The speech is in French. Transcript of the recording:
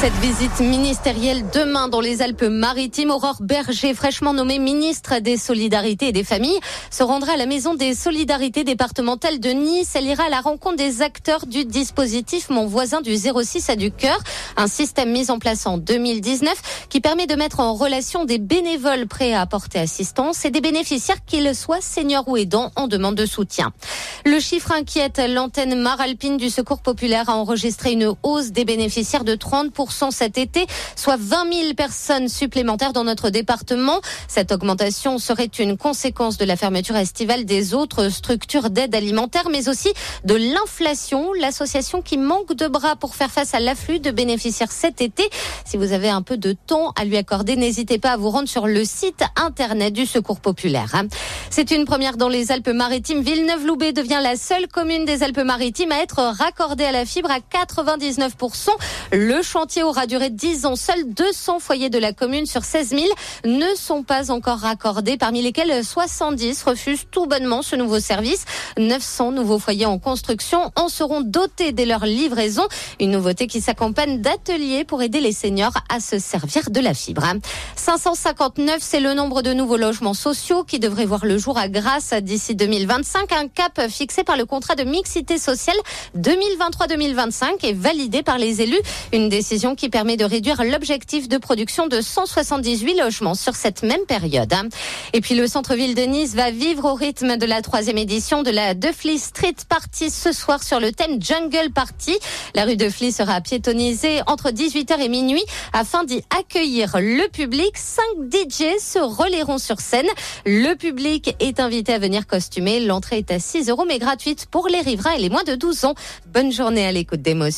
Cette visite ministérielle demain dans les Alpes-Maritimes, Aurore Berger, fraîchement nommée ministre des Solidarités et des Familles, se rendra à la Maison des Solidarités départementales de Nice. Elle ira à la rencontre des acteurs du dispositif Mon voisin du 06 à du cœur, un système mis en place en 2019 qui permet de mettre en relation des bénévoles prêts à apporter assistance et des bénéficiaires qu'ils soient seniors ou aidants en demande de soutien. Le chiffre inquiète. L'antenne Maralpine du Secours populaire a enregistré une hausse des bénéficiaires de 30% cet été, soit 20 000 personnes supplémentaires dans notre département. Cette augmentation serait une conséquence de la fermeture estivale des autres structures d'aide alimentaire, mais aussi de l'inflation, l'association qui manque de bras pour faire face à l'afflux de bénéficiaires cet été. Si vous avez un peu de temps à lui accorder, n'hésitez pas à vous rendre sur le site internet du Secours populaire. C'est une première dans les Alpes-Maritimes. Villeneuve-Loubet devient la seule commune des Alpes-Maritimes à être raccordée à la fibre à 99%. Le chantier aura duré 10 ans. Seuls 200 foyers de la commune sur 16 000 ne sont pas encore raccordés, parmi lesquels 70 refusent tout bonnement ce nouveau service. 900 nouveaux foyers en construction en seront dotés dès leur livraison. Une nouveauté qui s'accompagne d'ateliers pour aider les seniors à se servir de la fibre. 559, c'est le nombre de nouveaux logements sociaux qui devraient voir le jour à Grasse d'ici 2025. Un cap fixé par le contrat de mixité sociale 2023-2025 et validé par les élus. Une décision qui permet de réduire l'objectif de production de 178 logements sur cette même période. Et puis le centre-ville de Nice va vivre au rythme de la troisième édition de la Defly Street Party ce soir sur le thème Jungle Party. La rue Defly sera piétonnisée entre 18h et minuit afin d'y accueillir le public. Cinq DJ se relayeront sur scène. Le public est invité à venir costumer. L'entrée est à 6 euros mais gratuite pour les riverains et les moins de 12 ans. Bonne journée à l'écoute d'émotion.